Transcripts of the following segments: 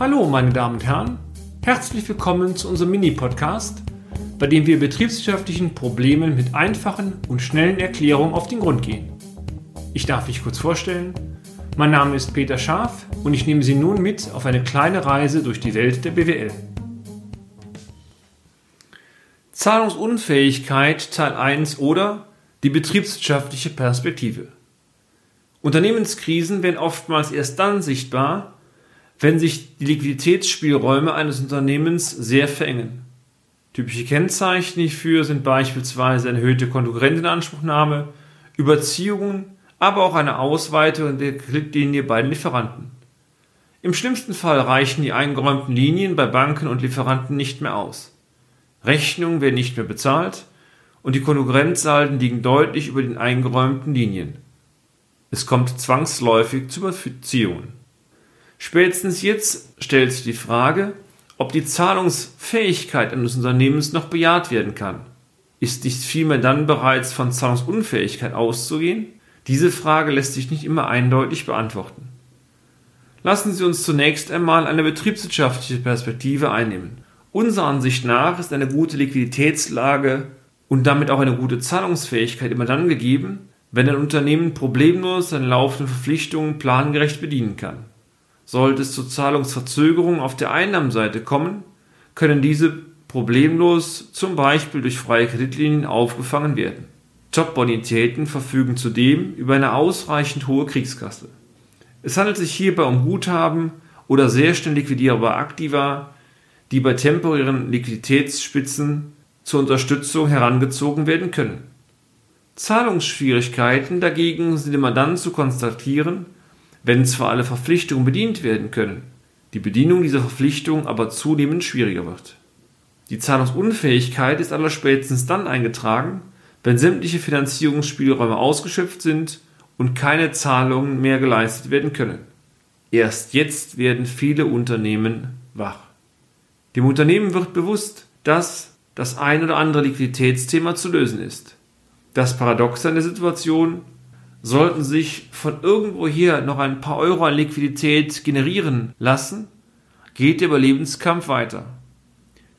Hallo, meine Damen und Herren. Herzlich willkommen zu unserem Mini-Podcast, bei dem wir betriebswirtschaftlichen Problemen mit einfachen und schnellen Erklärungen auf den Grund gehen. Ich darf mich kurz vorstellen. Mein Name ist Peter Scharf und ich nehme Sie nun mit auf eine kleine Reise durch die Welt der BWL. Zahlungsunfähigkeit Teil 1 oder die betriebswirtschaftliche Perspektive. Unternehmenskrisen werden oftmals erst dann sichtbar, wenn sich die Liquiditätsspielräume eines Unternehmens sehr verengen. Typische Kennzeichen hierfür sind beispielsweise eine erhöhte Konkurrenteninanspruchnahme, Überziehungen, aber auch eine Ausweitung der Kreditlinie bei den Lieferanten. Im schlimmsten Fall reichen die eingeräumten Linien bei Banken und Lieferanten nicht mehr aus. Rechnungen werden nicht mehr bezahlt und die Konkurrenzsalden liegen deutlich über den eingeräumten Linien. Es kommt zwangsläufig zu Überziehungen. Spätestens jetzt stellt sich die Frage, ob die Zahlungsfähigkeit eines Unternehmens noch bejaht werden kann. Ist nicht vielmehr dann bereits von Zahlungsunfähigkeit auszugehen? Diese Frage lässt sich nicht immer eindeutig beantworten. Lassen Sie uns zunächst einmal eine betriebswirtschaftliche Perspektive einnehmen. Unserer Ansicht nach ist eine gute Liquiditätslage und damit auch eine gute Zahlungsfähigkeit immer dann gegeben, wenn ein Unternehmen problemlos seine laufenden Verpflichtungen plangerecht bedienen kann. Sollte es zu Zahlungsverzögerungen auf der Einnahmenseite kommen, können diese problemlos zum Beispiel durch freie Kreditlinien aufgefangen werden. Top-Bonitäten verfügen zudem über eine ausreichend hohe Kriegskasse. Es handelt sich hierbei um Guthaben oder sehr schnell liquidierbare Aktiva, die bei temporären Liquiditätsspitzen zur Unterstützung herangezogen werden können. Zahlungsschwierigkeiten dagegen sind immer dann zu konstatieren, wenn zwar alle Verpflichtungen bedient werden können, die Bedienung dieser Verpflichtungen aber zunehmend schwieriger wird. Die Zahlungsunfähigkeit ist allerspätestens dann eingetragen, wenn sämtliche Finanzierungsspielräume ausgeschöpft sind und keine Zahlungen mehr geleistet werden können. Erst jetzt werden viele Unternehmen wach. Dem Unternehmen wird bewusst, dass das ein oder andere Liquiditätsthema zu lösen ist. Das Paradox an der Situation sollten sich von irgendwo hier noch ein paar Euro an Liquidität generieren lassen, geht der Überlebenskampf weiter.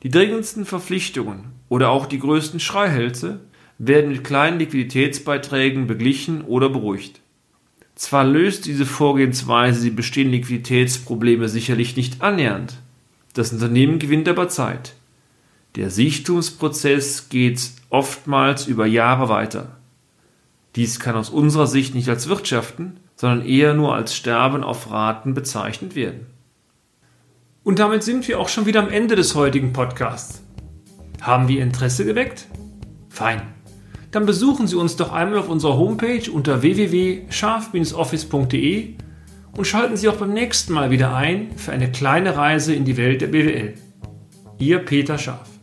Die dringendsten Verpflichtungen oder auch die größten Schreihälse werden mit kleinen Liquiditätsbeiträgen beglichen oder beruhigt. Zwar löst diese Vorgehensweise die bestehenden Liquiditätsprobleme sicherlich nicht annähernd, das Unternehmen gewinnt aber Zeit. Der Sichtumsprozess geht oftmals über Jahre weiter. Dies kann aus unserer Sicht nicht als Wirtschaften, sondern eher nur als Sterben auf Raten bezeichnet werden. Und damit sind wir auch schon wieder am Ende des heutigen Podcasts. Haben wir Interesse geweckt? Fein. Dann besuchen Sie uns doch einmal auf unserer Homepage unter www.scharf-office.de und schalten Sie auch beim nächsten Mal wieder ein für eine kleine Reise in die Welt der BWL. Ihr Peter Scharf.